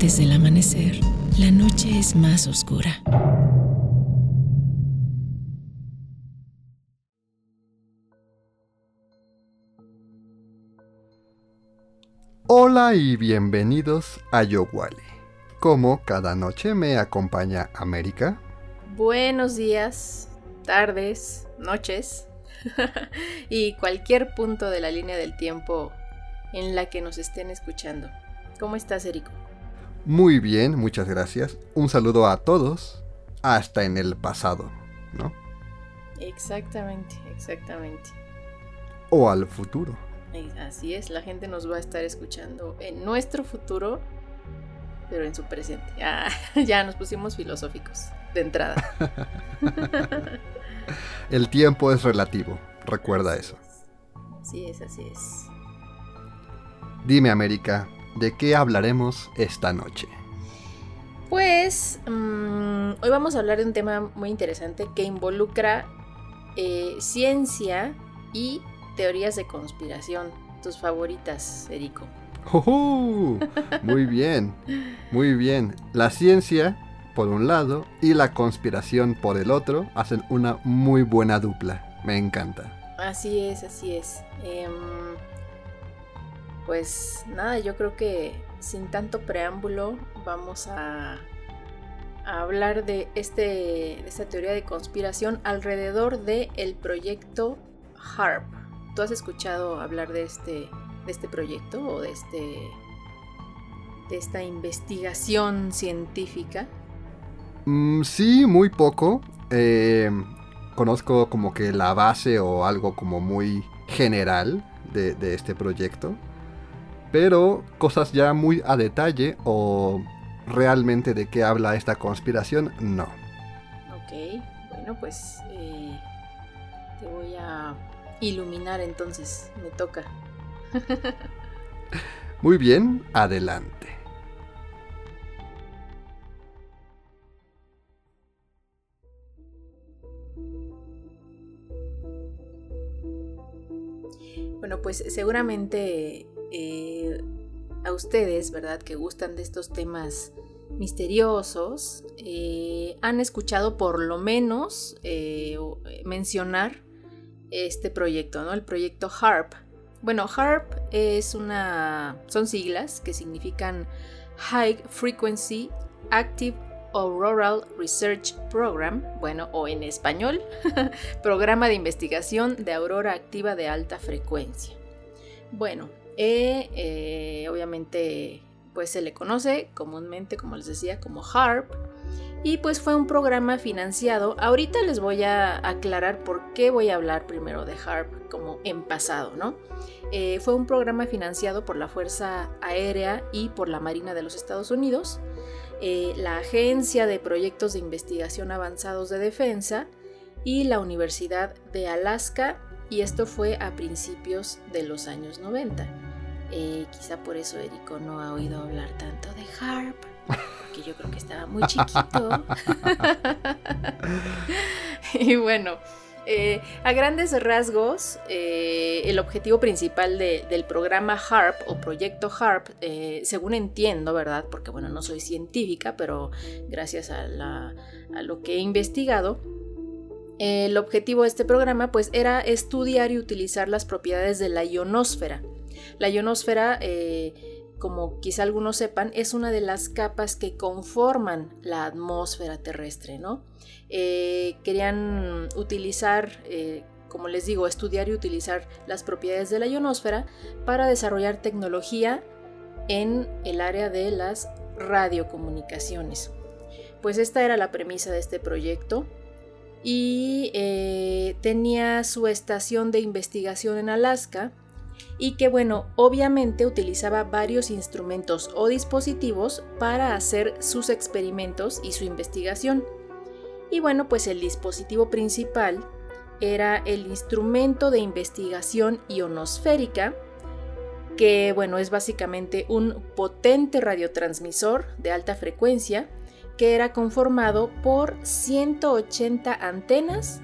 Antes del amanecer, la noche es más oscura. Hola y bienvenidos a Yowali. Como cada noche me acompaña América. Buenos días, tardes, noches y cualquier punto de la línea del tiempo en la que nos estén escuchando. ¿Cómo estás, Erico? Muy bien, muchas gracias. Un saludo a todos, hasta en el pasado, ¿no? Exactamente, exactamente. O al futuro. Así es, la gente nos va a estar escuchando en nuestro futuro, pero en su presente. Ah, ya nos pusimos filosóficos de entrada. El tiempo es relativo, recuerda eso. Así es, así es. Dime, América, ¿de qué hablaremos esta noche? Pues mm, hoy vamos a hablar de un tema muy interesante que involucra eh, ciencia y teorías de conspiración. Tus favoritas, Erico. muy bien, muy bien. La ciencia, por un lado, y la conspiración por el otro, hacen una muy buena dupla. Me encanta. Así es, así es. Em, pues nada, yo creo que sin tanto preámbulo vamos a, hablar de, este, de esta teoría de conspiración alrededor del el proyecto HARP. ¿Tú has escuchado hablar de este, de este proyecto o de, este, de esta investigación científica? Mm, sí, muy poco. Eh, conozco como que la base o algo como muy general de, de este proyecto pero cosas ya muy a detalle o realmente de qué habla esta conspiración, no. Ok, bueno, pues eh, te voy a iluminar entonces, me toca. muy bien, adelante. Bueno, pues seguramente eh, a ustedes, ¿verdad? Que gustan de estos temas misteriosos, eh, han escuchado por lo menos eh, mencionar este proyecto, ¿no? El proyecto HARP. Bueno, HARP es una. son siglas que significan High Frequency Active Auroral Research Program, bueno, o en español, Programa de Investigación de Aurora Activa de Alta Frecuencia. Bueno, eh, obviamente pues se le conoce comúnmente, como les decía, como HARP. Y pues fue un programa financiado. Ahorita les voy a aclarar por qué voy a hablar primero de HARP como en pasado, ¿no? Eh, fue un programa financiado por la Fuerza Aérea y por la Marina de los Estados Unidos, eh, la Agencia de Proyectos de Investigación Avanzados de Defensa y la Universidad de Alaska, y esto fue a principios de los años 90. Eh, quizá por eso Erico no ha oído hablar tanto de Harp, porque yo creo que estaba muy chiquito. y bueno, eh, a grandes rasgos, eh, el objetivo principal del programa HARP o proyecto HARP, según entiendo, ¿verdad? Porque bueno, no soy científica, pero gracias a, a, lo que he investigado, el objetivo de este programa pues era estudiar y utilizar las propiedades de la ionosfera la ionosfera, eh, como quizá algunos sepan, es una de las capas que conforman la atmósfera terrestre, ¿no? Eh, querían utilizar, eh, como les digo, estudiar y utilizar las propiedades de la ionosfera para desarrollar tecnología en el área de las radiocomunicaciones. Pues esta era la premisa de este proyecto y tenía su estación de investigación en Alaska y que bueno, obviamente utilizaba varios instrumentos o dispositivos para hacer sus experimentos y su investigación. Y bueno, pues el dispositivo principal era el instrumento de investigación ionosférica, que bueno, es básicamente un potente radiotransmisor de alta frecuencia que era conformado por 180 antenas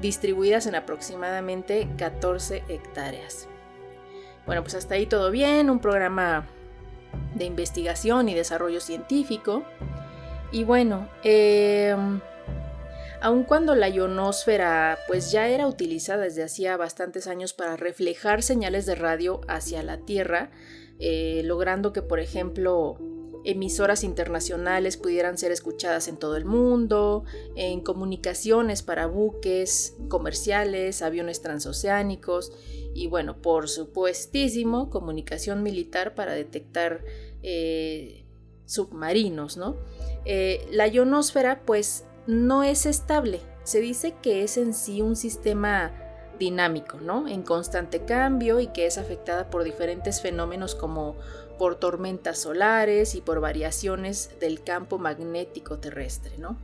distribuidas en aproximadamente 14 hectáreas. Bueno, pues hasta ahí todo bien, un programa de investigación y desarrollo científico. Y bueno, em, aun cuando la ionosfera pues ya era utilizada desde hacía bastantes años para reflejar señales de radio hacia la Tierra, eh, logrando que por ejemplo emisoras internacionales pudieran ser escuchadas en todo el mundo, en comunicaciones para buques comerciales, aviones transoceánicos y bueno, por supuestísimo, comunicación militar para detectar eh, submarinos, ¿no? Eh, la ionosfera pues no es estable, se dice que es en sí un sistema dinámico, ¿no? En constante cambio y que es afectada por diferentes fenómenos como por tormentas solares y por variaciones del campo magnético terrestre, ¿no?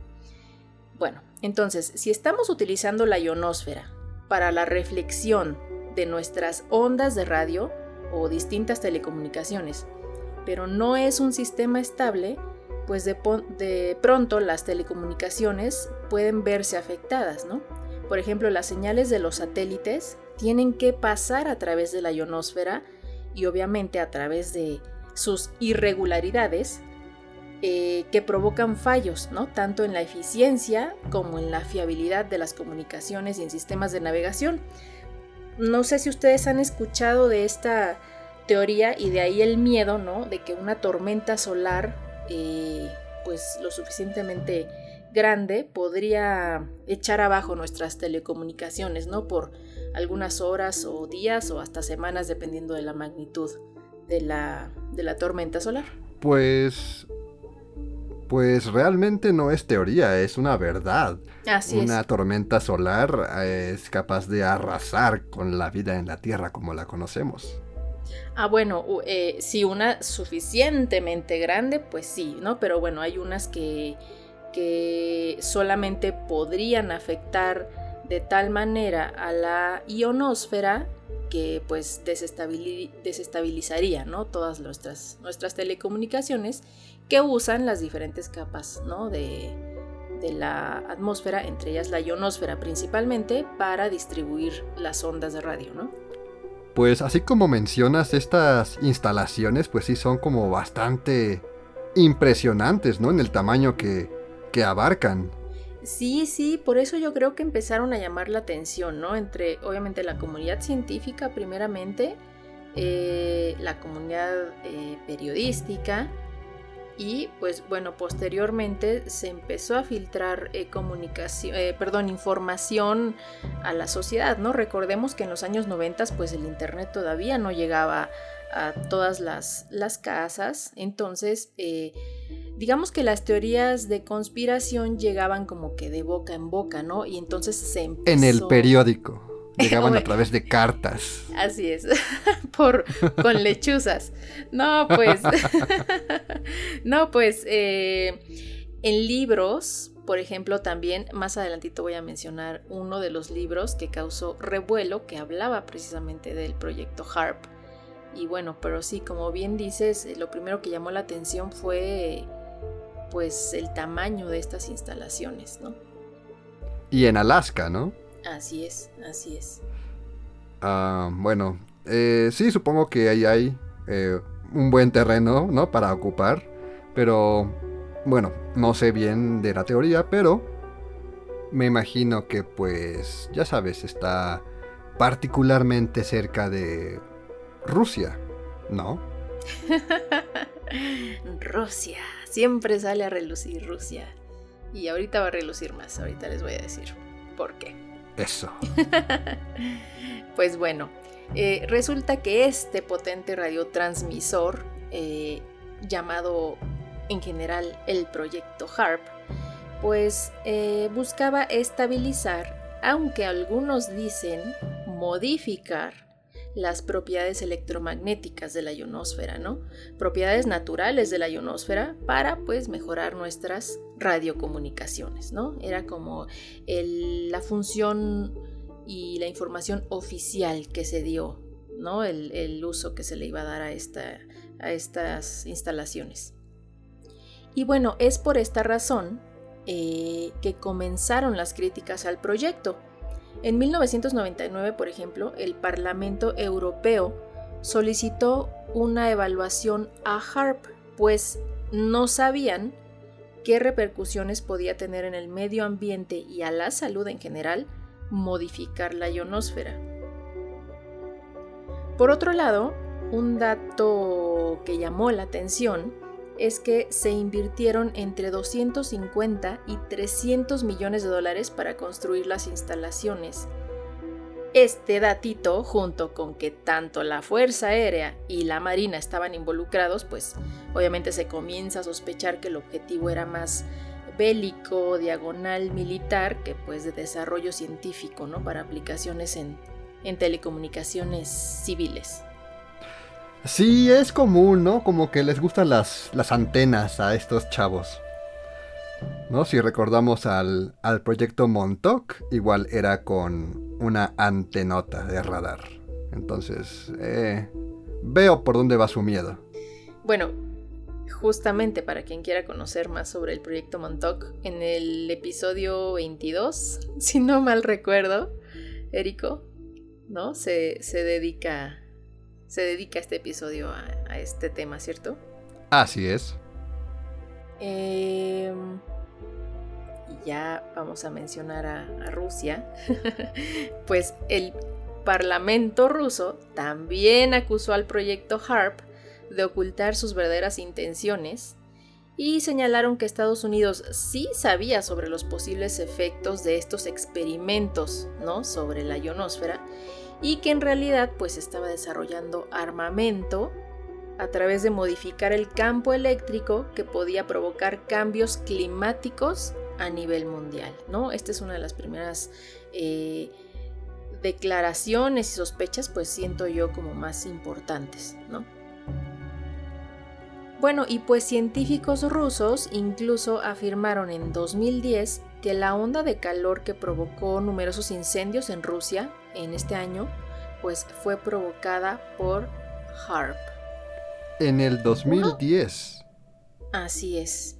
Bueno, entonces, si estamos utilizando la ionosfera para la reflexión de nuestras ondas de radio o distintas telecomunicaciones, pero no es un sistema estable, pues de, pronto las telecomunicaciones pueden verse afectadas, ¿no? Por ejemplo, las señales de los satélites tienen que pasar a través de la ionosfera y obviamente a través de sus irregularidades eh, que provocan fallos, ¿no? tanto en la eficiencia como en la fiabilidad de las comunicaciones y en sistemas de navegación. No sé si ustedes han escuchado de esta teoría y de ahí el miedo, ¿no? De que una tormenta solar, eh, pues lo suficientemente grande, podría echar abajo nuestras telecomunicaciones, ¿no? Por algunas horas o días o hasta semanas dependiendo de la magnitud de la, de la tormenta solar. Pues... Pues realmente no es teoría, es una verdad. Así una tormenta solar eh, es capaz de arrasar con la vida en la Tierra como la conocemos. Ah, bueno, eh, si una suficientemente grande, pues sí, ¿no? Pero bueno, hay unas que, que solamente podrían afectar de tal manera a la ionosfera que pues desestabilizaría ¿no? todas nuestras, nuestras telecomunicaciones que usan las diferentes capas ¿no? de, de la atmósfera, entre ellas la ionosfera principalmente, para distribuir las ondas de radio, ¿no? Pues así como mencionas, estas instalaciones pues sí son como bastante impresionantes, ¿no? En el tamaño que, que abarcan. Sí, sí, por eso yo creo que empezaron a llamar la atención, ¿no? Entre, obviamente, la comunidad científica primeramente, eh, la comunidad eh, periodística y, pues, bueno, posteriormente se empezó a filtrar eh, comunicación, perdón, información a la sociedad, ¿no? Recordemos que en los años 90, pues, el Internet todavía no llegaba a todas las, las casas, entonces digamos que las teorías de conspiración llegaban como que de boca en boca, ¿no? Y entonces se empezó... En el periódico. Llegaban a través de cartas. Así es, por con lechuzas. No, pues, no, pues, eh, en libros, por ejemplo, también más adelantito voy a mencionar uno de los libros que causó revuelo, que hablaba precisamente del proyecto HARP. Y bueno, pero sí, como bien dices, lo primero que llamó la atención fue pues el tamaño de estas instalaciones, ¿no? Y en Alaska, ¿no? Así es, así es. Ah, bueno, eh, sí, supongo que ahí hay eh, un buen terreno, ¿no? Para ocupar, pero bueno, no sé bien de la teoría, pero me imagino que pues, ya sabes, está particularmente cerca de Rusia, ¿no? Rusia siempre sale a relucir Rusia. Y ahorita va a relucir más, ahorita les voy a decir por qué. Eso. pues bueno, eh, resulta que este potente radiotransmisor, eh, llamado en general el proyecto HARP, pues eh, buscaba estabilizar, aunque algunos dicen modificar las propiedades electromagnéticas de la ionosfera, ¿no? Propiedades naturales de la ionosfera para pues mejorar nuestras radiocomunicaciones, ¿no? Era como la función y la información oficial que se dio, ¿no? El, uso que se le iba a dar a, esta, a estas instalaciones. Y bueno, es por esta razón eh, que comenzaron las críticas al proyecto en 1999, por ejemplo, el Parlamento Europeo solicitó una evaluación a HARP, pues no sabían qué repercusiones podía tener en el medio ambiente y a la salud en general modificar la ionosfera. Por otro lado, un dato que llamó la atención es que se invirtieron entre 250 y 300 millones de dólares para construir las instalaciones. Este datito, junto con que tanto la Fuerza Aérea y la Marina estaban involucrados, pues obviamente se comienza a sospechar que el objetivo era más bélico, diagonal, militar, que pues de desarrollo científico, ¿no? Para aplicaciones en, en telecomunicaciones civiles. Sí, es común, ¿no? Como que les gustan las, las antenas a estos chavos. ¿No? Si recordamos al, al proyecto Montauk, igual era con una antenota de radar. Entonces, eh, veo por dónde va su miedo. Bueno, justamente para quien quiera conocer más sobre el proyecto Montauk, en el episodio 22, si no mal recuerdo, Érico, ¿no? Se, se dedica se dedica este episodio a, este tema, ¿cierto? Así es. Em, y ya vamos a mencionar a, a Rusia. pues el Parlamento ruso también acusó al proyecto HARP de ocultar sus verdaderas intenciones y señalaron que Estados Unidos sí sabía sobre los posibles efectos de estos experimentos, ¿no? sobre la ionosfera y que en realidad pues estaba desarrollando armamento a través de modificar el campo eléctrico que podía provocar cambios climáticos a nivel mundial, ¿no? Esta es una de las primeras eh, declaraciones y sospechas, pues siento yo como más importantes, ¿no? Bueno, y pues científicos rusos incluso afirmaron en 2010 que la onda de calor que provocó numerosos incendios en Rusia en este año, pues fue provocada por HARP. En el 2010. Así es,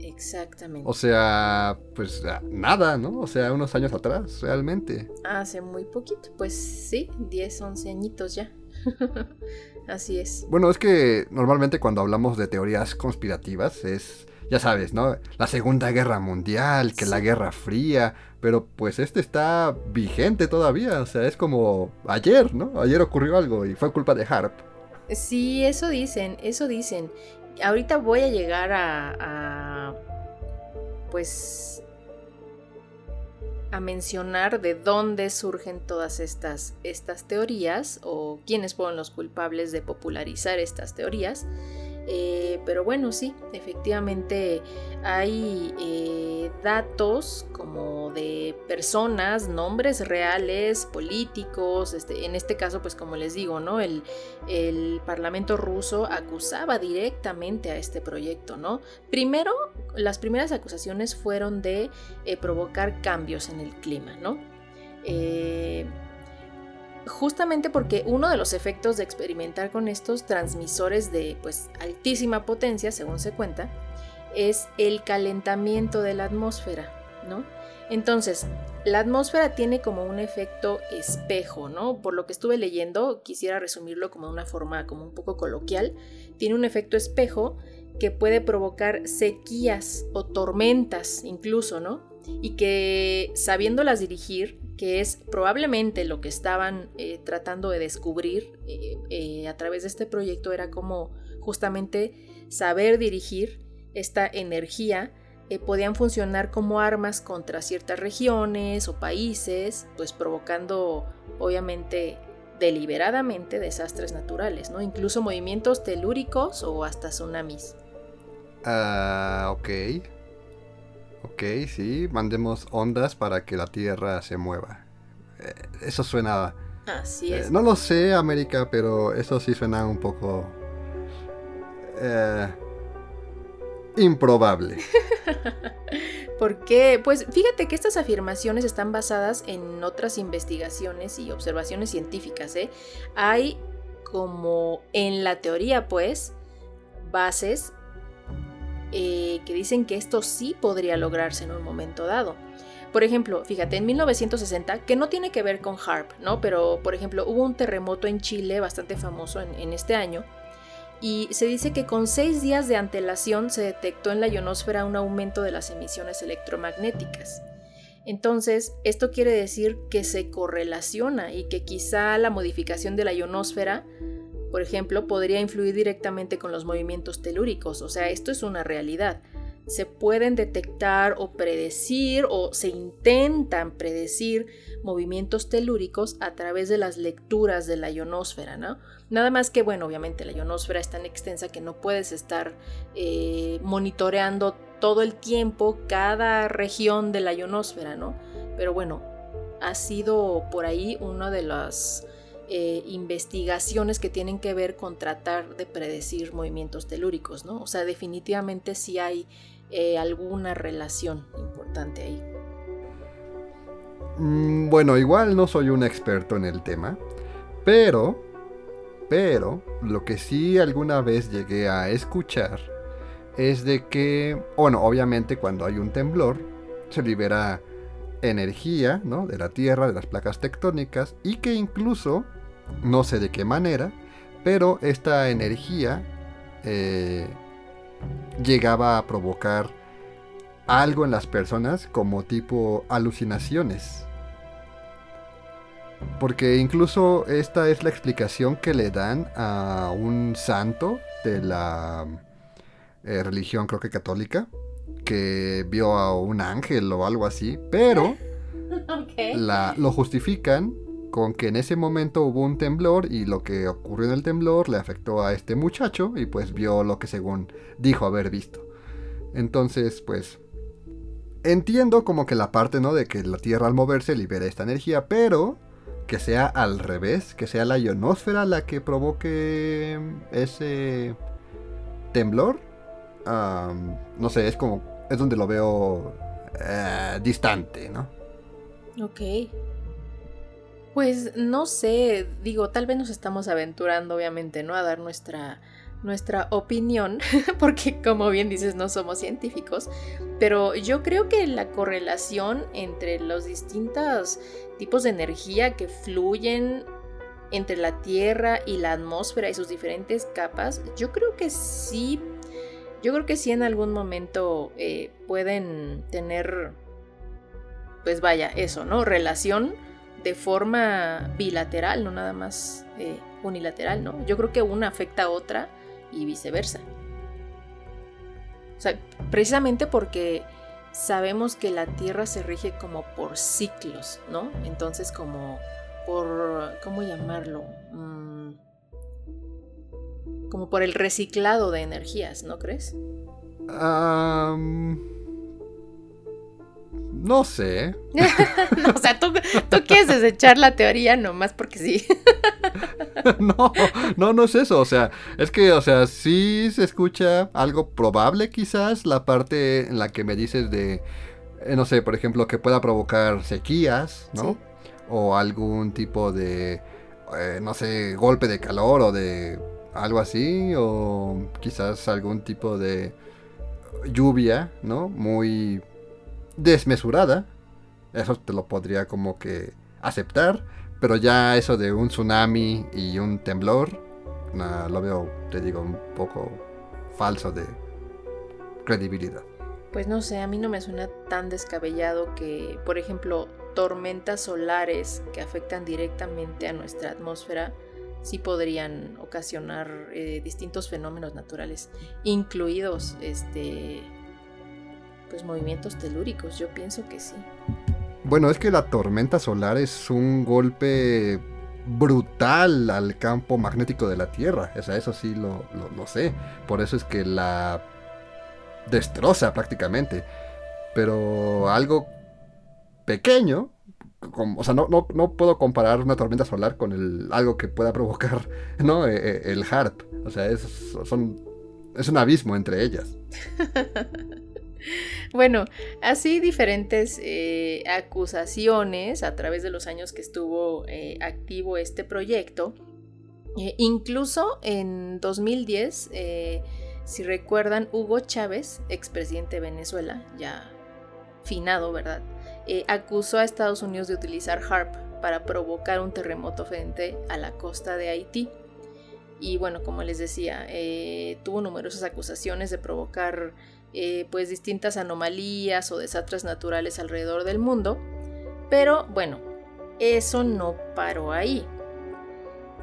exactamente. O sea, pues nada, ¿no? O sea, unos años atrás, realmente. Hace muy poquito, pues sí, 10, 11 añitos ya. Así es. Bueno, es que normalmente cuando hablamos de teorías conspirativas es, ya sabes, ¿no? La Segunda Guerra Mundial, que la Guerra Fría, pero pues este está vigente todavía, o sea, es como ayer, ¿no? Ayer ocurrió algo y fue culpa de Harp. Sí, eso dicen, eso dicen. Ahorita voy a llegar a, a pues a mencionar de dónde surgen todas estas, estas teorías o quiénes fueron los culpables de popularizar estas teorías. Eh, pero bueno, sí, efectivamente hay eh, datos como de personas, nombres reales, políticos, este, en este caso, pues como les digo, ¿no? El, el Parlamento ruso acusaba directamente a este proyecto, ¿no? Primero, las primeras acusaciones fueron de eh, provocar cambios en el clima, ¿no? Justamente porque uno de los efectos de experimentar con estos transmisores de pues altísima potencia, según se cuenta, es el calentamiento de la atmósfera, ¿no? Entonces, la atmósfera tiene como un efecto espejo, ¿no? Por lo que estuve leyendo, quisiera resumirlo como de una forma como un poco coloquial, tiene un efecto espejo que puede provocar sequías o tormentas incluso, ¿no? Y que sabiéndolas dirigir que es probablemente lo que estaban eh, tratando de descubrir eh, eh, a través de este proyecto, era como justamente saber dirigir esta energía, podían funcionar como armas contra ciertas regiones o países, pues provocando obviamente deliberadamente desastres naturales, ¿no? Incluso movimientos telúricos o hasta tsunamis. Ah, ok. Ok, sí, mandemos ondas para que la Tierra se mueva. Eh, eso suena... Así es. Eh, no lo sé, América, pero eso sí suena un poco... Eh, improbable. ¿Por qué? Pues fíjate que estas afirmaciones están basadas en otras investigaciones y observaciones científicas. ¿eh? Hay como en la teoría, pues, bases eh, que dicen que esto sí podría lograrse en un momento dado. Por ejemplo, fíjate, en 1960, que no tiene que ver con HARP, ¿no? Pero, por ejemplo, hubo un terremoto en Chile bastante famoso en, este año, y se dice que con seis días de antelación se detectó en la ionosfera un aumento de las emisiones electromagnéticas. Entonces, esto quiere decir que se correlaciona y que quizá la modificación de la ionosfera, por ejemplo, podría influir directamente con los movimientos telúricos. O sea, esto es una realidad se pueden detectar o predecir o se intentan predecir movimientos telúricos a través de las lecturas de la ionosfera, ¿no? Nada más que, bueno, obviamente la ionosfera es tan extensa que no puedes estar eh, monitoreando todo el tiempo cada región de la ionosfera, ¿no? Pero bueno, ha sido por ahí una de las eh, investigaciones que tienen que ver con tratar de predecir movimientos telúricos, ¿no? O sea, definitivamente sí hay eh, alguna relación importante ahí. Mm, bueno, igual no soy un experto en el tema, pero, pero, lo que sí alguna vez llegué a escuchar es de que, bueno, obviamente cuando hay un temblor, se libera energía, ¿no? De la Tierra, de las placas tectónicas, y que incluso, no sé de qué manera, pero esta energía eh, llegaba a provocar algo en las personas como tipo alucinaciones. Porque incluso esta es la explicación que le dan a un santo de la eh, religión creo que católica, que vio a un ángel o algo así, pero lo justifican con que en ese momento hubo un temblor y lo que ocurrió en el temblor le afectó a este muchacho y pues vio lo que según dijo haber visto. Entonces, pues entiendo como que la parte, ¿no? De que la Tierra al moverse libera esta energía, pero que sea al revés, que sea la ionosfera la que provoque ese temblor. no sé, es como, es donde lo veo eh, distante, ¿no? Ok. Pues no sé, digo, tal vez nos estamos aventurando, obviamente, ¿no? A dar nuestra, nuestra opinión, porque como bien dices, no somos científicos, pero yo creo que la correlación entre los distintos tipos de energía que fluyen entre la Tierra y la atmósfera y sus diferentes capas, yo creo que sí, yo creo que sí en algún momento eh, pueden tener, pues vaya, eso, ¿no? Relación de forma bilateral, no nada más eh, unilateral, ¿no? Yo creo que una afecta a otra y viceversa. O sea, precisamente porque sabemos que la Tierra se rige como por ciclos, ¿no? Entonces como por, ¿cómo llamarlo? Mm, como por el reciclado de energías, ¿no crees? No sé. o sea, tú, quieres desechar la teoría nomás porque sí. no, no, no es eso. O sea, es que, o sea, sí se escucha algo probable quizás, la parte en la que me dices de, eh, no sé, por ejemplo, que pueda provocar sequías, ¿no? O algún tipo de, eh, no sé, golpe de calor o de algo así, o quizás algún tipo de lluvia, ¿no? Muy desmesurada. Eso te lo podría como que aceptar. Pero ya eso de un tsunami y un temblor, lo veo, te digo, un poco falso de credibilidad. Pues no sé, a mí no me suena tan descabellado que, por ejemplo, tormentas solares que afectan directamente a nuestra atmósfera sí podrían ocasionar eh, distintos fenómenos naturales, incluidos este pues movimientos telúricos, yo pienso que sí. Bueno, es que la tormenta solar es un golpe brutal al campo magnético de la Tierra. Eso sí lo, sé. Por eso es que la destroza prácticamente. Pero algo pequeño, o sea, no, no, puedo comparar una tormenta solar con el, algo que pueda provocar ¿no? E, e, el HARP. O sea, es, son, es un abismo entre ellas. Bueno, así diferentes eh, acusaciones a través de los años que estuvo eh, activo este proyecto. Eh, incluso en 2010, si recuerdan, Hugo Chávez, expresidente de Venezuela, ya finado, ¿verdad? Eh, acusó a Estados Unidos de utilizar HARP para provocar un terremoto frente a la costa de Haití. Y bueno, como les decía, eh, tuvo numerosas acusaciones de provocar eh, pues distintas anomalías o desastres naturales alrededor del mundo. Pero bueno, eso no paró ahí.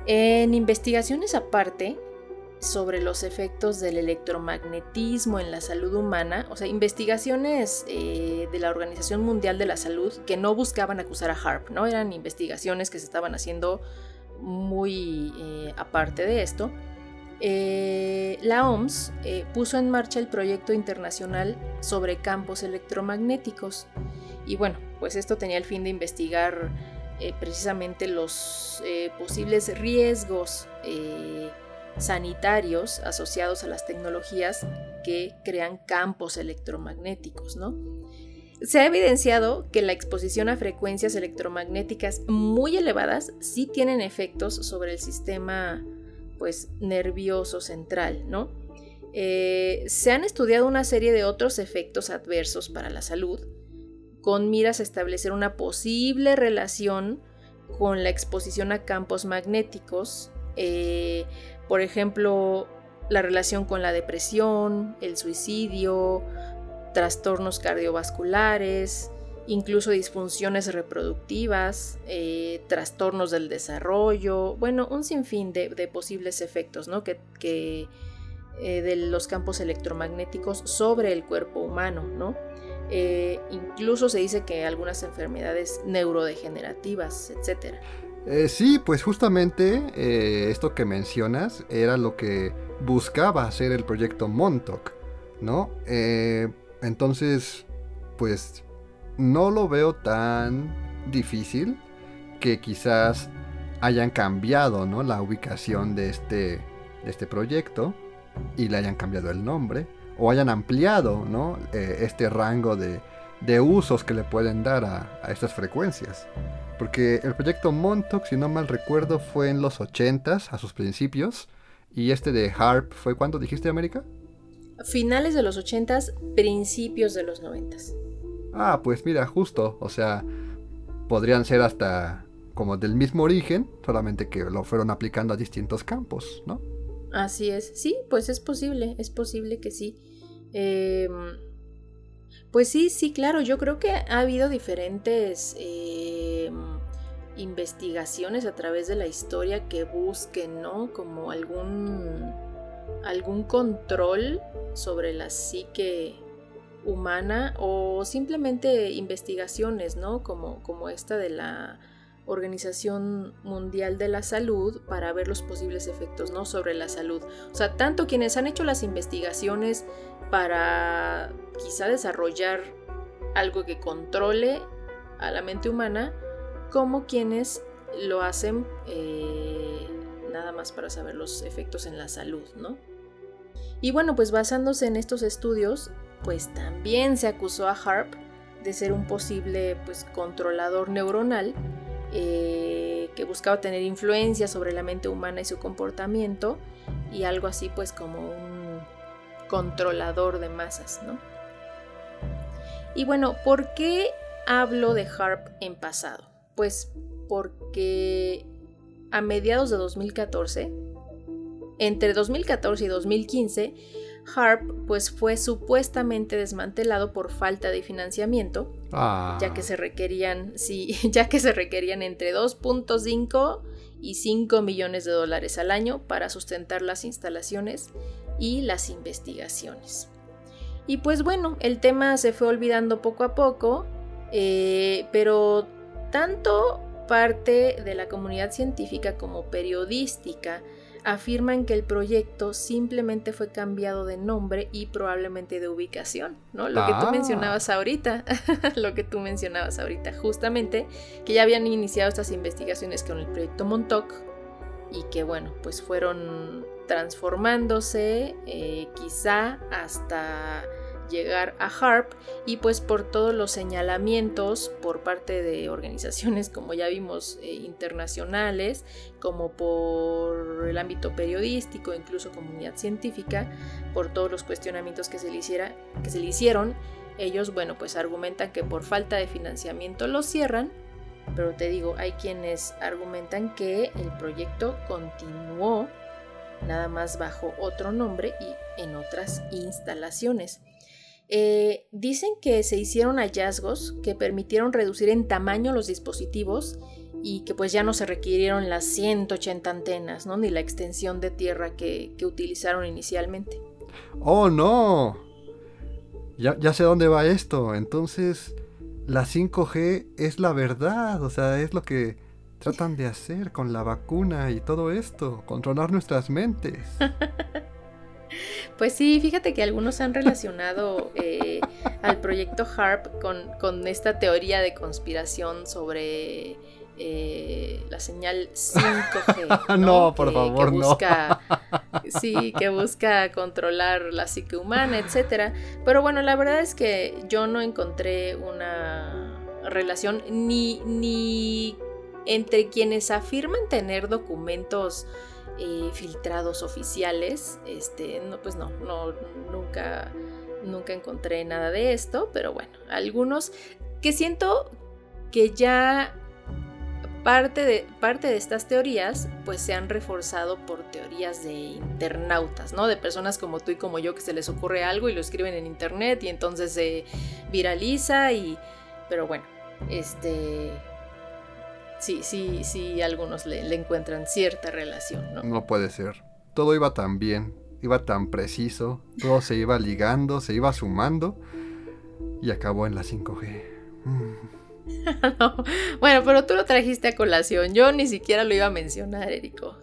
En investigaciones aparte, sobre los efectos del electromagnetismo en la salud humana, o sea, investigaciones eh, de la Organización Mundial de la Salud que no buscaban acusar a HARP, ¿no? Eran investigaciones que se estaban haciendo muy eh, aparte de esto. Eh, la OMS puso en marcha el proyecto internacional sobre campos electromagnéticos y bueno, pues esto tenía el fin de investigar precisamente los posibles riesgos sanitarios asociados a las tecnologías que crean campos electromagnéticos, ¿no? Se ha evidenciado que la exposición a frecuencias electromagnéticas muy elevadas sí tienen efectos sobre el sistema pues, nervioso central, ¿no? Eh, se han estudiado una serie de otros efectos adversos para la salud, con miras a establecer una posible relación con la exposición a campos magnéticos, eh, por ejemplo, la relación con la depresión, el suicidio, trastornos cardiovasculares, incluso disfunciones reproductivas, eh, trastornos del desarrollo, bueno, un sinfín de, posibles efectos ¿no? que, eh, de los campos electromagnéticos sobre el cuerpo humano. ¿no? Eh, incluso se dice que algunas enfermedades neurodegenerativas, etc. Eh, sí, pues justamente eh, esto que mencionas era lo que buscaba hacer el proyecto Montauk, ¿no? Eh, entonces, pues no lo veo tan difícil que quizás hayan cambiado, ¿no? La ubicación de este, de este proyecto y le hayan cambiado el nombre o hayan ampliado, ¿no? este rango de, de, usos que le pueden dar a, a estas frecuencias. Porque el proyecto Montauk, si no mal recuerdo, fue en los 80s, a sus principios. Y este de Harp fue cuando dijiste América? Finales de los 80s, principios de los 90s. Ah, pues mira, justo. O sea, podrían ser hasta como del mismo origen, solamente que lo fueron aplicando a distintos campos, ¿no? Así es. Sí, pues es posible, es posible que sí. Eh, pues sí, sí, claro, yo creo que ha habido diferentes em, investigaciones a través de la historia que busquen, ¿no? Como algún, algún control sobre la psique humana o simplemente investigaciones, ¿no? Como, como esta de la Organización Mundial de la Salud para ver los posibles efectos ¿no? sobre la salud. O sea, tanto quienes han hecho las investigaciones para quizá desarrollar algo que controle a la mente humana, como quienes lo hacen eh, nada más para saber los efectos en la salud, ¿no? Y bueno, pues basándose en estos estudios, pues también se acusó a Harp de ser un posible pues, controlador neuronal eh, que buscaba tener influencia sobre la mente humana y su comportamiento y algo así pues como un controlador de masas, ¿no? Y bueno, ¿por qué hablo de Harp en pasado? Pues porque a mediados de 2014, entre 2014 y 2015, Harp pues fue supuestamente desmantelado por falta de financiamiento, ya que ah. se requerían, sí, ya que se requerían entre 2.5 y 5 millones de dólares al año para sustentar las instalaciones y las investigaciones. Y pues bueno, el tema se fue olvidando poco a poco, eh, pero tanto parte de la comunidad científica como periodística afirman que el proyecto simplemente fue cambiado de nombre y probablemente de ubicación, ¿no? Lo que tú ah. mencionabas ahorita, lo que tú mencionabas ahorita, justamente que ya habían iniciado estas investigaciones con el proyecto Montauk y que bueno, pues fueron transformándose eh, quizá hasta llegar a HARP y pues por todos los señalamientos por parte de organizaciones como ya vimos eh, internacionales, como por el ámbito periodístico, incluso comunidad científica, por todos los cuestionamientos que se le, hiciera, que se le hicieron, Ellos, bueno, pues argumentan que por falta de financiamiento lo cierran, pero te digo, hay quienes argumentan que el proyecto continuó nada más bajo otro nombre y en otras instalaciones. Eh, dicen que se hicieron hallazgos que permitieron reducir en tamaño los dispositivos y que pues ya no se requirieron las 180 antenas, ¿no? Ni la extensión de tierra que, utilizaron inicialmente. ¡Oh, no! Ya, ya sé dónde va esto. Entonces, la 5G es la verdad, o sea, es lo que tratan de hacer con la vacuna y todo esto, controlar nuestras mentes. Pues sí, fíjate que algunos han relacionado eh, al proyecto HARP con, con, esta teoría de conspiración sobre eh, la señal 5G. No, por favor, busca, no. sí, que busca controlar la psique humana, etc. Pero bueno, la verdad es que yo no encontré una relación ni, ni entre quienes afirman tener documentos eh, filtrados oficiales. Este, no, pues no, no, nunca, nunca encontré nada de esto, pero bueno, algunos que siento que ya Parte de, parte de estas teorías pues se han reforzado por teorías de internautas, ¿no? De personas como tú y como yo que se les ocurre algo y lo escriben en internet y entonces se viraliza y... Pero bueno, este... Sí, sí, sí, algunos le, le encuentran cierta relación, ¿no? No puede ser. Todo iba tan bien, iba tan preciso, todo se iba ligando, se iba sumando y acabó en la 5G. Bueno, pero tú lo trajiste a colación. Yo ni siquiera lo iba a mencionar, Erico.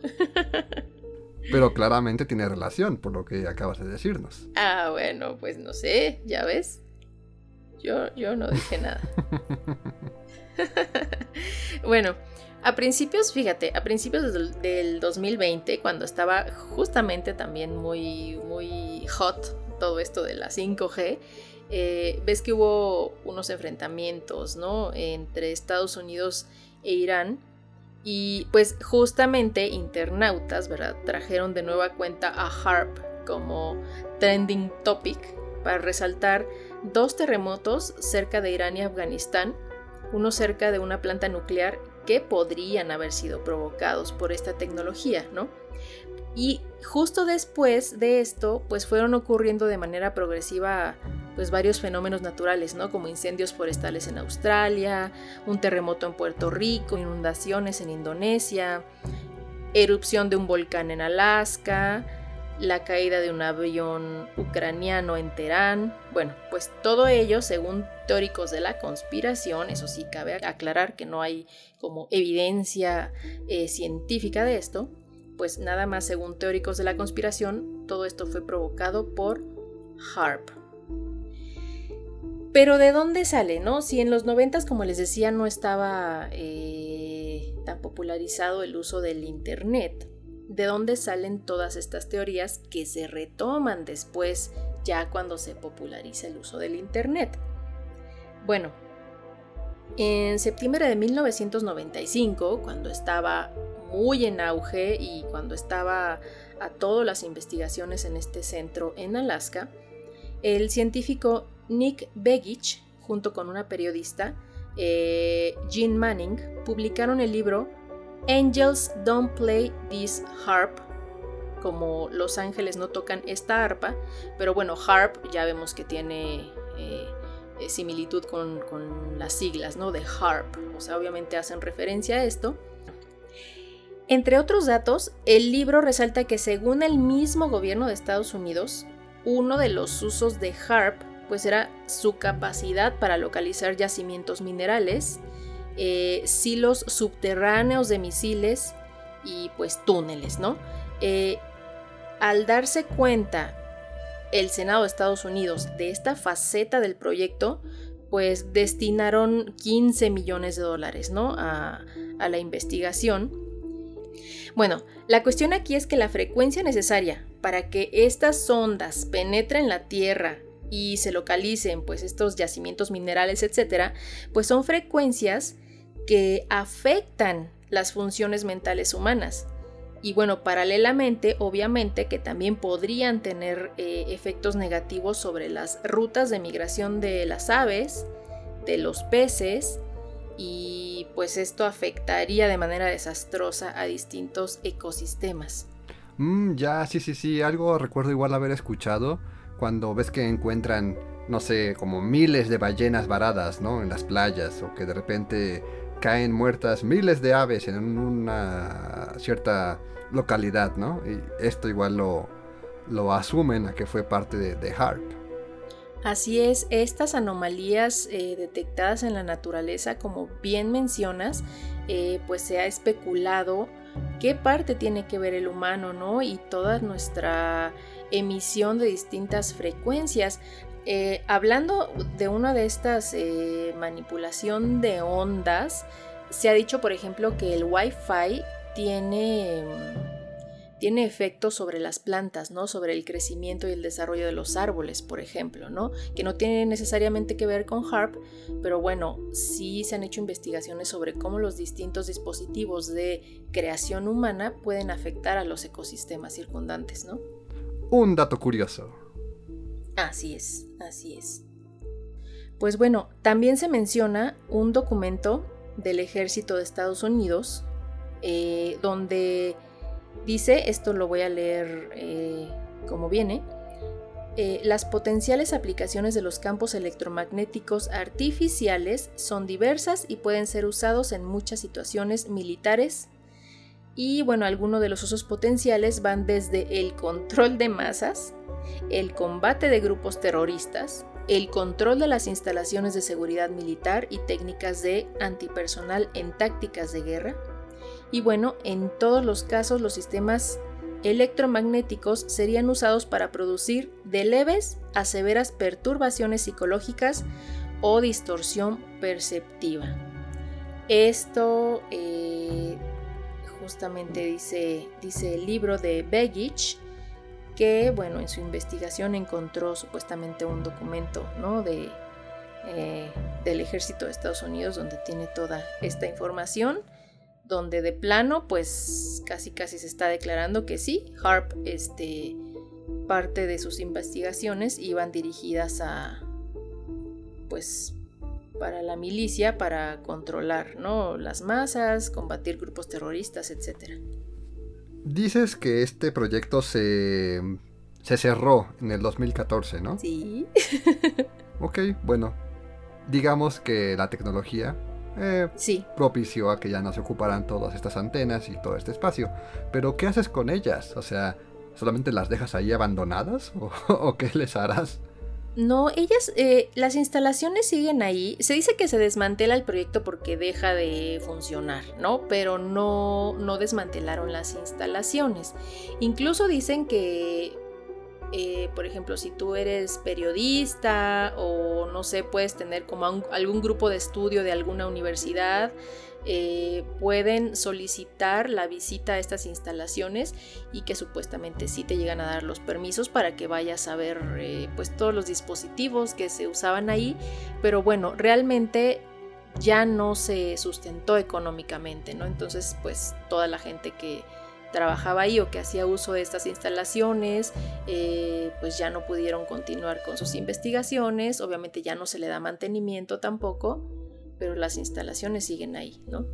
Pero claramente tiene relación, por lo que acabas de decirnos. Ah, bueno, pues no sé, ya ves. Yo, yo no dije nada. bueno, a principios, fíjate, a principios del, 2020, cuando estaba justamente también muy, muy hot todo esto de la 5G, eh, ves que hubo unos enfrentamientos, ¿no? Entre Estados Unidos e Irán. Y pues justamente internautas, ¿verdad? Trajeron de nueva cuenta a HARP como trending topic para resaltar dos terremotos cerca de Irán y Afganistán, uno cerca de una planta nuclear que podrían haber sido provocados por esta tecnología, ¿no? Y justo después de esto, pues fueron ocurriendo de manera progresiva pues varios fenómenos naturales, ¿no? Como incendios forestales en Australia, un terremoto en Puerto Rico, inundaciones en Indonesia, erupción de un volcán en Alaska, la caída de un avión ucraniano en Teherán. Bueno, pues todo ello, según teóricos de la conspiración, eso sí cabe aclarar que no hay como evidencia eh, científica de esto, pues nada más según teóricos de la conspiración, todo esto fue provocado por HARP, pero ¿de dónde sale, no? Si en los noventas, como les decía, no estaba eh, tan popularizado el uso del Internet, ¿de dónde salen todas estas teorías que se retoman después, ya cuando se populariza el uso del Internet? Bueno, en septiembre de 1995, cuando estaba muy en auge y cuando estaba a todas las investigaciones en este centro en Alaska, el científico Nick Begich, junto con una periodista, eh, Jean Manning, publicaron el libro Angels Don't Play This Harp, como Los ángeles no tocan esta arpa, pero bueno, harp ya vemos que tiene eh, eh, similitud con, con, las siglas, ¿no? De harp, o sea, obviamente hacen referencia a esto. Entre otros datos, el libro resalta que según el mismo gobierno de Estados Unidos, uno de los usos de harp pues era su capacidad para localizar yacimientos minerales, eh, silos subterráneos de misiles y pues túneles, ¿no? Eh, al darse cuenta el Senado de Estados Unidos de esta faceta del proyecto, pues destinaron 15 millones de dólares, ¿no? A, la investigación. Bueno, la cuestión aquí es que la frecuencia necesaria para que estas sondas penetren la Tierra y se localicen pues estos yacimientos minerales, etcétera, pues son frecuencias que afectan las funciones mentales humanas. Y bueno, paralelamente, obviamente que también podrían tener eh, efectos negativos sobre las rutas de migración de las aves, de los peces, y pues esto afectaría de manera desastrosa a distintos ecosistemas. Mm, ya, sí, sí, sí, algo recuerdo igual haber escuchado cuando ves que encuentran, no sé, como miles de ballenas varadas, ¿no? En las playas, o que de repente caen muertas miles de aves en una cierta localidad, ¿no? Y esto igual lo, lo asumen a que fue parte de, HARP. Así es, estas anomalías eh, detectadas en la naturaleza, como bien mencionas, eh, pues se ha especulado qué parte tiene que ver el humano, ¿no? Y toda nuestra emisión de distintas frecuencias. Eh, hablando de una de estas eh, manipulación de ondas, se ha dicho, por ejemplo, que el Wi-Fi tiene, tiene efectos sobre las plantas, ¿no? Sobre el crecimiento y el desarrollo de los árboles, por ejemplo, ¿no? Que no tiene necesariamente que ver con HARP, pero bueno, sí se han hecho investigaciones sobre cómo los distintos dispositivos de creación humana pueden afectar a los ecosistemas circundantes, ¿no? Un dato curioso. Así es, así es. Pues bueno, también se menciona un documento del ejército de Estados Unidos eh, donde dice, esto lo voy a leer eh, como viene, eh, las potenciales aplicaciones de los campos electromagnéticos artificiales son diversas y pueden ser usados en muchas situaciones militares. Y bueno, algunos de los usos potenciales van desde el control de masas, el combate de grupos terroristas, el control de las instalaciones de seguridad militar y técnicas de antipersonal en tácticas de guerra. Y bueno, en todos los casos los sistemas electromagnéticos serían usados para producir de leves a severas perturbaciones psicológicas o distorsión perceptiva. Esto eh, justamente dice, dice el libro de Begich, que, bueno, en su investigación encontró supuestamente un documento, ¿no? De, eh, del ejército de Estados Unidos donde tiene toda esta información, donde de plano, pues casi casi se está declarando que sí, Harp, este, parte de sus investigaciones iban dirigidas a, pues, para la milicia, para controlar, ¿no? Las masas, combatir grupos terroristas, etcétera. Dices que este proyecto se, se cerró en el 2014, ¿no? Sí. ok, bueno. Digamos que la tecnología eh, propició a que ya no se ocuparan todas estas antenas y todo este espacio. Pero ¿qué haces con ellas? O sea, ¿solamente las dejas ahí abandonadas? o qué les harás? No, ellas, eh, las instalaciones siguen ahí. Se dice que se desmantela el proyecto porque deja de funcionar, ¿no? Pero no, no desmantelaron las instalaciones. Incluso dicen que, eh, por ejemplo, si tú eres periodista o no sé, puedes tener como algún grupo de estudio de alguna universidad, eh, pueden solicitar la visita a estas instalaciones y que supuestamente sí te llegan a dar los permisos para que vayas a ver eh, pues todos los dispositivos que se usaban ahí, pero bueno, realmente ya no se sustentó económicamente, ¿no? Entonces pues toda la gente que trabajaba ahí o que hacía uso de estas instalaciones, eh, pues ya no pudieron continuar con sus investigaciones, obviamente ya no se le da mantenimiento tampoco pero las instalaciones siguen ahí, ¿no?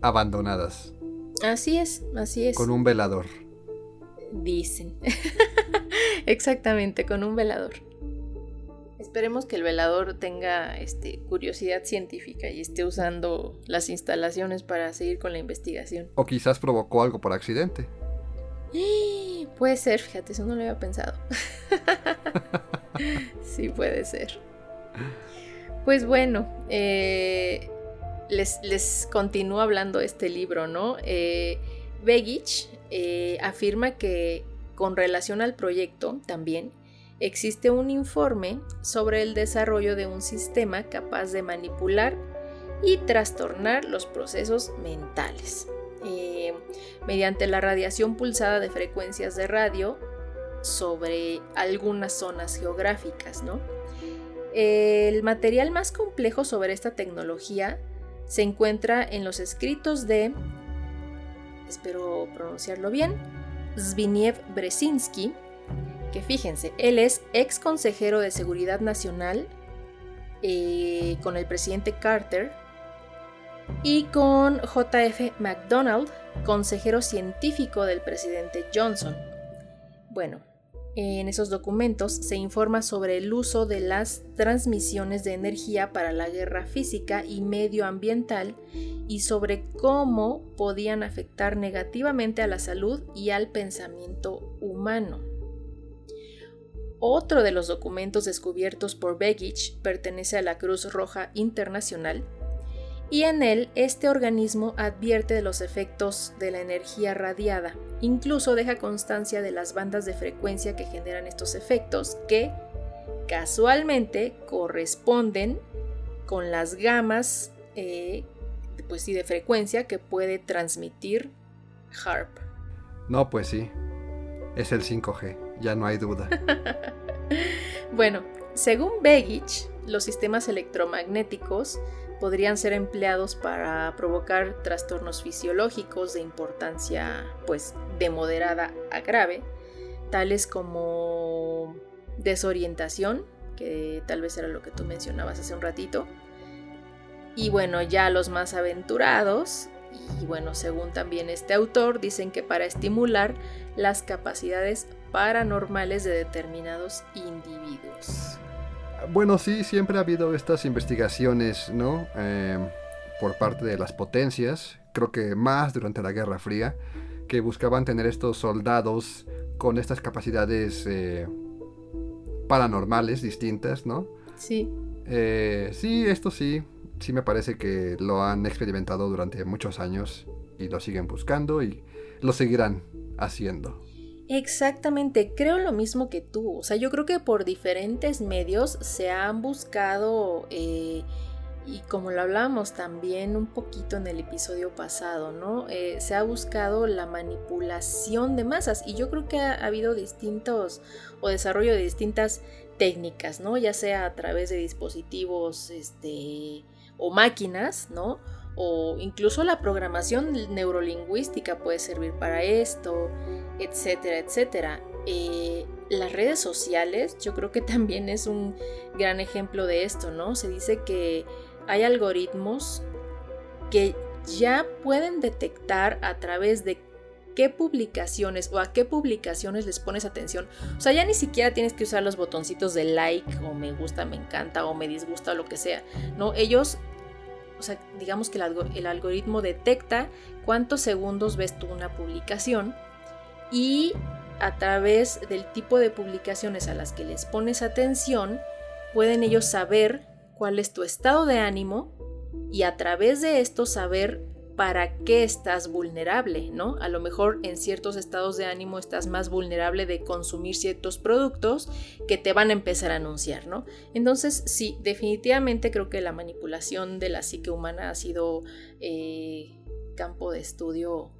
Abandonadas. Así es, así es. Con un velador. Dicen. Exactamente, con un velador. Esperemos que el velador tenga este, curiosidad científica y esté usando las instalaciones para seguir con la investigación. O quizás provocó algo por accidente. Puede ser, fíjate, eso no lo había pensado. sí, puede ser. Pues bueno, eh, les, continúo hablando este libro, ¿no? Eh, Begich eh, afirma que con relación al proyecto también existe un informe sobre el desarrollo de un sistema capaz de manipular y trastornar los procesos mentales mediante la radiación pulsada de frecuencias de radio sobre algunas zonas geográficas, ¿no? El material más complejo sobre esta tecnología se encuentra en los escritos de espero pronunciarlo bien, Zbigniew Brzezinski, que fíjense, él es ex consejero de Seguridad Nacional eh, con el presidente Carter y con JF McDonald, consejero científico del presidente Johnson. Bueno, en esos documentos se informa sobre el uso de las transmisiones de energía para la guerra física y medioambiental y sobre cómo podían afectar negativamente a la salud y al pensamiento humano. Otro de los documentos descubiertos por Begich pertenece a la Cruz Roja Internacional y en él este organismo advierte de los efectos de la energía radiada. Incluso deja constancia de las bandas de frecuencia que generan estos efectos que casualmente corresponden con las gamas eh, pues de frecuencia que puede transmitir HARP. No, pues sí. Es el 5G, ya no hay duda. bueno, según Begich, los sistemas electromagnéticos podrían ser empleados para provocar trastornos fisiológicos de importancia pues de moderada a grave, tales como desorientación, que tal vez era lo que tú mencionabas hace un ratito. Y bueno, ya los más aventurados, y bueno, según también este autor, dicen que para estimular las capacidades paranormales de determinados individuos. Bueno, sí, siempre ha habido estas investigaciones, ¿no? Em, por parte de las potencias, creo que más durante la Guerra Fría, que buscaban tener estos soldados con estas capacidades eh, paranormales distintas, ¿no? Sí. Eh, sí, esto sí, sí me parece que lo han experimentado durante muchos años y lo siguen buscando y lo seguirán haciendo. Exactamente, creo lo mismo que tú. O sea, yo creo que por diferentes medios se han buscado, eh, y como lo hablamos también un poquito en el episodio pasado, ¿no? Eh, se ha buscado la manipulación de masas y yo creo que ha, habido distintos o desarrollo de distintas técnicas, ¿no? Ya sea a través de dispositivos, este, o máquinas, ¿no? O incluso la programación neurolingüística puede servir para esto, etcétera, etcétera. Eh, las redes sociales yo creo que también es un gran ejemplo de esto, ¿no? Se dice que hay algoritmos que ya pueden detectar a través de qué publicaciones o a qué publicaciones les pones atención. O sea, ya ni siquiera tienes que usar los botoncitos de like o me gusta, me encanta o me disgusta o lo que sea. No, ellos o sea, digamos que el, algoritmo detecta cuántos segundos ves tú una publicación y a través del tipo de publicaciones a las que les pones atención, pueden ellos saber cuál es tu estado de ánimo y a través de esto saber para qué estás vulnerable, ¿no? A lo mejor en ciertos estados de ánimo estás más vulnerable de consumir ciertos productos que te van a empezar a anunciar, ¿no? Entonces, sí, definitivamente creo que la manipulación de la psique humana ha sido eh, campo de estudio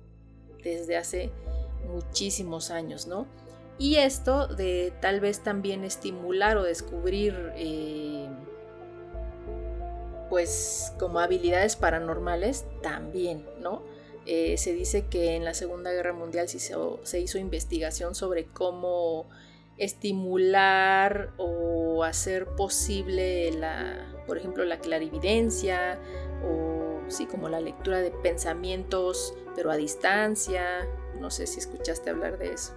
desde hace muchísimos años, ¿no? Y esto de tal vez también estimular o descubrir eh, pues como habilidades paranormales también, ¿no? Eh, se dice que en la Segunda Guerra Mundial se hizo, investigación sobre cómo estimular o hacer posible la, por ejemplo, la clarividencia o sí, como la lectura de pensamientos, pero a distancia. No sé si escuchaste hablar de eso.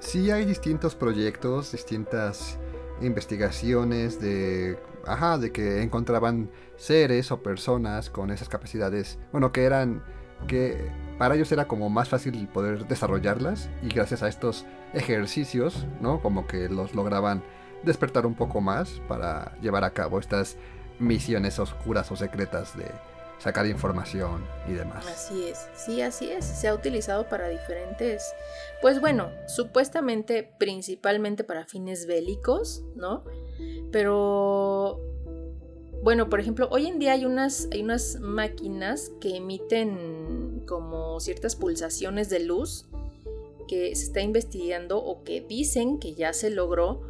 Sí, hay distintos proyectos, distintas investigaciones de, ajá, de que encontraban seres o personas con esas capacidades, bueno, que eran, que para ellos era como más fácil poder desarrollarlas y gracias a estos ejercicios, ¿no? Como que los lograban despertar un poco más para llevar a cabo estas misiones oscuras o secretas de sacar información y demás. Así es, sí, así es. Se ha utilizado para diferentes, pues bueno, supuestamente principalmente para fines bélicos, ¿no? Pero, bueno, por ejemplo, hoy en día hay unas, hay unas máquinas que emiten como ciertas pulsaciones de luz que se está investigando o que dicen que ya se logró.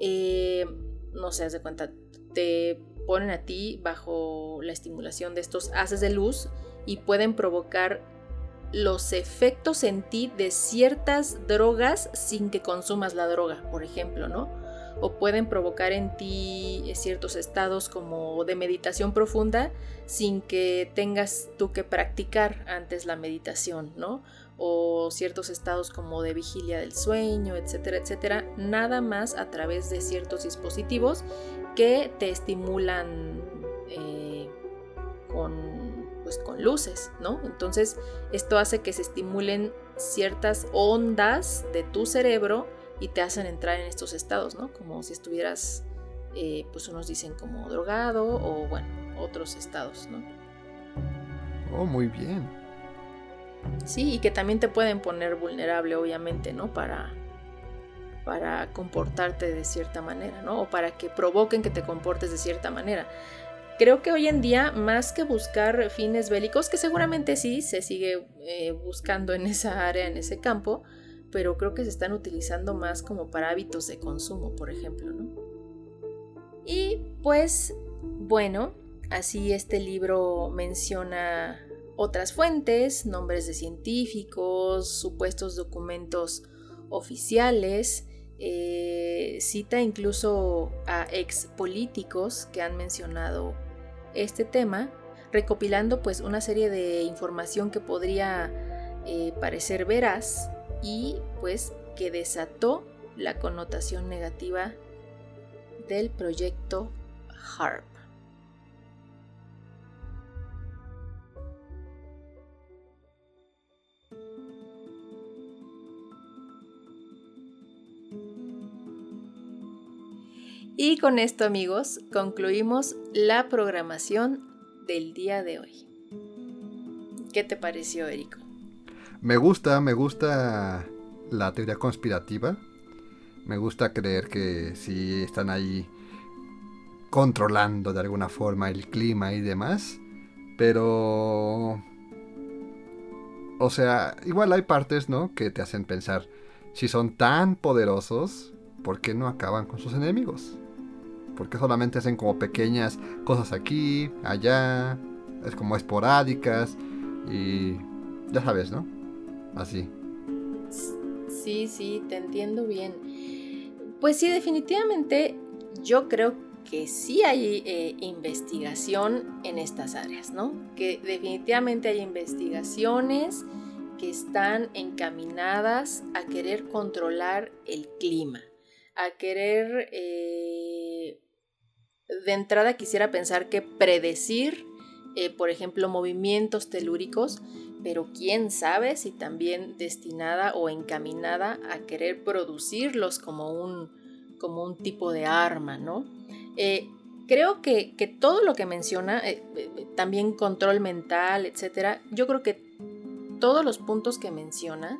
Eh, no sé, haz de cuenta, te ponen a ti bajo la estimulación de estos haces de luz y pueden provocar los efectos en ti de ciertas drogas sin que consumas la droga, por ejemplo, ¿no? O pueden provocar en ti ciertos estados como de meditación profunda sin que tengas tú que practicar antes la meditación, ¿no? O ciertos estados como de vigilia del sueño, etcétera, etcétera, nada más a través de ciertos dispositivos que te estimulan eh, con pues con luces, ¿no? Entonces esto hace que se estimulen ciertas ondas de tu cerebro y te hacen entrar en estos estados, ¿no? Como si estuvieras, eh, pues unos dicen como drogado o bueno, otros estados, ¿no? Oh, muy bien. Sí, y que también te pueden poner vulnerable, obviamente, ¿no? Para, para comportarte de cierta manera, ¿no? O para que provoquen que te comportes de cierta manera. Creo que hoy en día, más que buscar fines bélicos, que seguramente sí se sigue eh, buscando en esa área, en ese campo, pero creo que se están utilizando más como para hábitos de consumo, por ejemplo, ¿no? Y pues, bueno, así este libro menciona otras fuentes, nombres de científicos, supuestos documentos oficiales, eh, cita incluso a ex políticos que han mencionado este tema, recopilando pues una serie de información que podría eh, parecer veraz y pues que desató la connotación negativa del proyecto HARP. Y con esto amigos, concluimos la programación del día de hoy. ¿Qué te pareció, Erico? Me gusta, me gusta la teoría conspirativa. Me gusta creer que si están ahí controlando de alguna forma el clima y demás. Pero... O sea, igual hay partes, ¿no? Que te hacen pensar, si son tan poderosos, ¿por qué no acaban con sus enemigos? Porque solamente hacen como pequeñas cosas aquí, allá, es como esporádicas y ya sabes, ¿no? Así. Sí, sí, te entiendo bien. Pues sí, definitivamente yo creo que sí hay eh, investigación en estas áreas, ¿no? Que definitivamente hay investigaciones que están encaminadas a querer controlar el clima, a querer eh, de entrada quisiera pensar que predecir, eh, por ejemplo, movimientos telúricos, pero quién sabe si también destinada o encaminada a querer producirlos como un, como un tipo de arma, ¿no? Eh, creo que, todo lo que menciona, eh, también control mental, etcétera, yo creo que todos los puntos que menciona,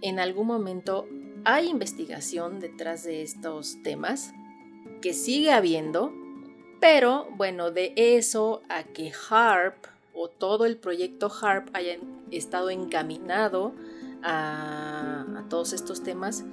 en algún momento hay investigación detrás de estos temas que sigue habiendo, pero bueno, de eso a que HARP o todo el proyecto HARP haya estado encaminado a, todos estos temas,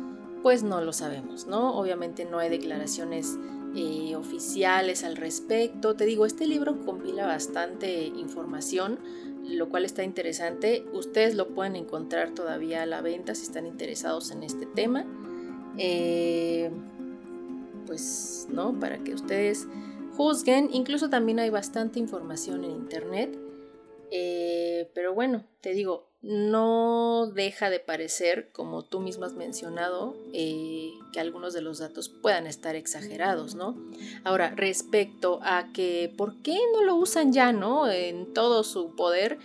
pues no lo sabemos, ¿no? Obviamente no hay declaraciones eh, oficiales al respecto. Te digo, este libro compila bastante información, lo cual está interesante. Ustedes lo pueden encontrar todavía a la venta si están interesados en este tema. Eh, pues, ¿no? Para que ustedes juzguen. Incluso también hay bastante información en internet. Eh, pero bueno, te digo, no deja de parecer, como tú mismo has mencionado, eh, que algunos de los datos puedan estar exagerados, ¿no? Ahora, respecto a que, ¿por qué no lo usan ya, ¿no? En todo su poder,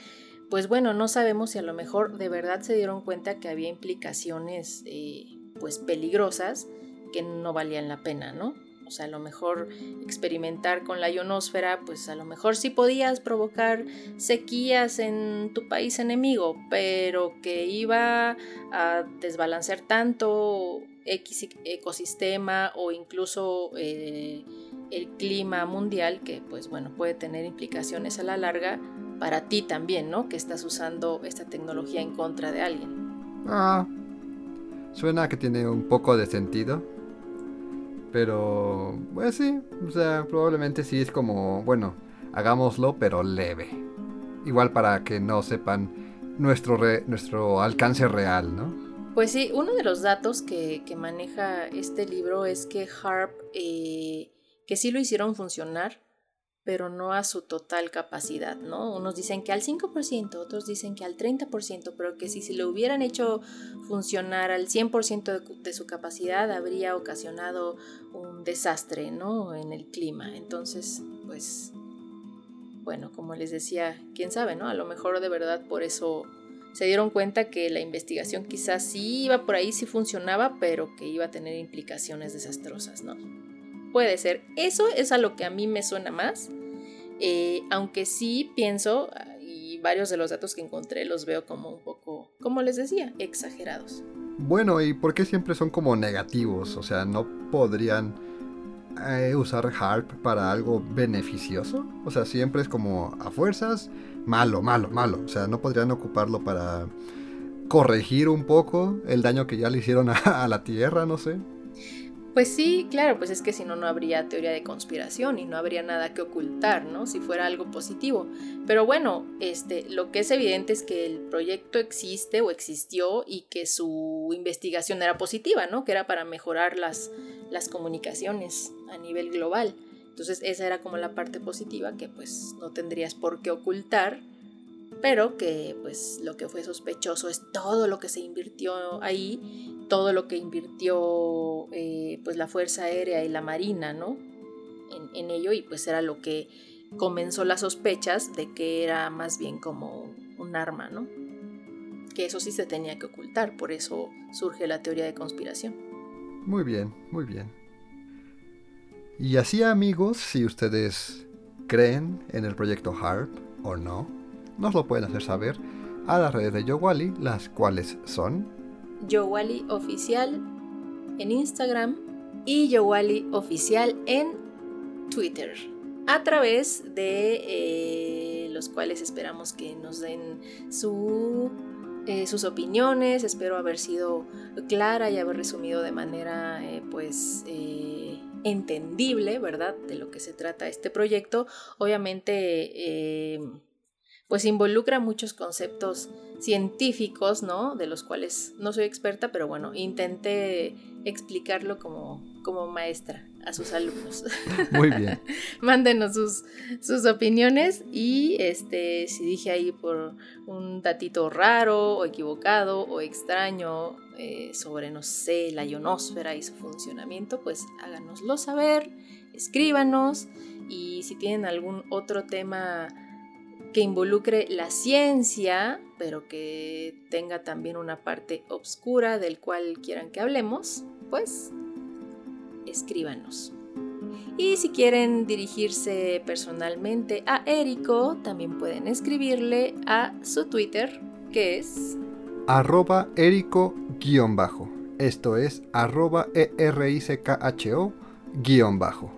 pues bueno, no sabemos si a lo mejor de verdad se dieron cuenta que había implicaciones, eh, pues peligrosas que no valían la pena, ¿no? Sea, a lo mejor experimentar con la ionosfera, pues a lo mejor sí podías provocar sequías en tu país enemigo, pero que iba a desbalancear tanto X ecosistema o incluso eh, el clima mundial que pues bueno puede tener implicaciones a la larga para ti también, ¿no? Que estás usando esta tecnología en contra de alguien. Ah, suena que tiene un poco de sentido. Pero, pues sí, o sea, probablemente sí es como, bueno, hagámoslo, pero leve. Igual para que no sepan nuestro, nuestro alcance real, ¿no? Pues sí, uno de los datos que, maneja este libro es que HARP, eh, que sí lo hicieron funcionar, pero no a su total capacidad, ¿no? Unos dicen que al 5%, otros dicen que al 30%, pero que si se lo hubieran hecho funcionar al 100% de, su capacidad, habría ocasionado un desastre, ¿no? En el clima. Entonces, pues, bueno, como les decía, quién sabe, ¿no? A lo mejor de verdad por eso se dieron cuenta que la investigación quizás sí iba por ahí, sí funcionaba, pero que iba a tener implicaciones desastrosas, ¿no? Puede ser. Eso es a lo que a mí me suena más. Eh, aunque sí pienso, y varios de los datos que encontré los veo como un poco, como les decía, exagerados. Bueno, ¿y por qué siempre son como negativos? O sea, ¿no podrían eh, usar HARP para algo beneficioso? O sea, siempre es como a fuerzas, malo, malo, malo. O sea, ¿no podrían ocuparlo para corregir un poco el daño que ya le hicieron a la Tierra? No sé. Pues sí, claro, pues es que si no, no habría teoría de conspiración y no habría nada que ocultar, ¿no? Si fuera algo positivo. Pero bueno, este, lo que es evidente es que el proyecto existe o existió y que su investigación era positiva, ¿no? Que era para mejorar las, las comunicaciones a nivel global. Entonces esa era como la parte positiva que pues no tendrías por qué ocultar, pero que pues lo que fue sospechoso es todo lo que se invirtió ahí todo lo que invirtió eh, pues la Fuerza Aérea y la Marina, ¿no? En, ello y pues era lo que comenzó las sospechas de que era más bien como un arma, ¿no? Que eso sí se tenía que ocultar, por eso surge la teoría de conspiración. Muy bien, muy bien. Y así amigos, si ustedes creen en el proyecto HARP o no, nos lo pueden hacer saber a las redes de Yowali, las cuales son Yowali Oficial en Instagram y Yowali Oficial en Twitter, a través de eh, los cuales esperamos que nos den su, eh, sus opiniones. Espero haber sido clara y haber resumido de manera eh, pues entendible, ¿verdad? De lo que se trata este proyecto. Obviamente pues involucra muchos conceptos científicos, ¿no? De los cuales no soy experta, pero bueno, intenté explicarlo como, como maestra a sus alumnos. Muy bien. Mándenos sus, sus opiniones y este, si dije ahí por un datito raro o equivocado o extraño eh, sobre, no sé, la ionosfera y su funcionamiento, pues háganoslo saber, escríbanos y si tienen algún otro tema que involucre la ciencia, pero que tenga también una parte oscura del cual quieran que hablemos, pues escríbanos. Y si quieren dirigirse personalmente a Érico, también pueden escribirle a su Twitter, que es arroba Érico-bajo. Esto es arroba E-R-I-C-K-H-O bajo.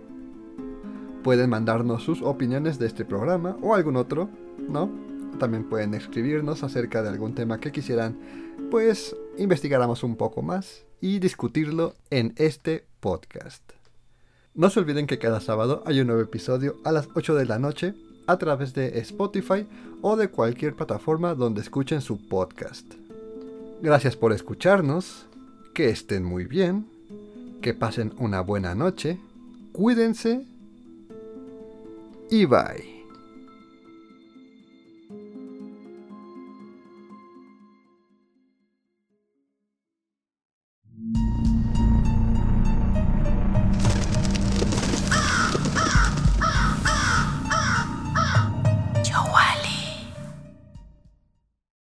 Pueden mandarnos sus opiniones de este programa o algún otro ¿no? También pueden escribirnos acerca de algún tema que quisieran, pues investigáramos un poco más y discutirlo en este podcast. No se olviden que cada sábado hay un nuevo episodio a las 8 de la noche a través de Spotify o de cualquier plataforma donde escuchen su podcast. Gracias por escucharnos, que estén muy bien, que pasen una buena noche, cuídense y bye.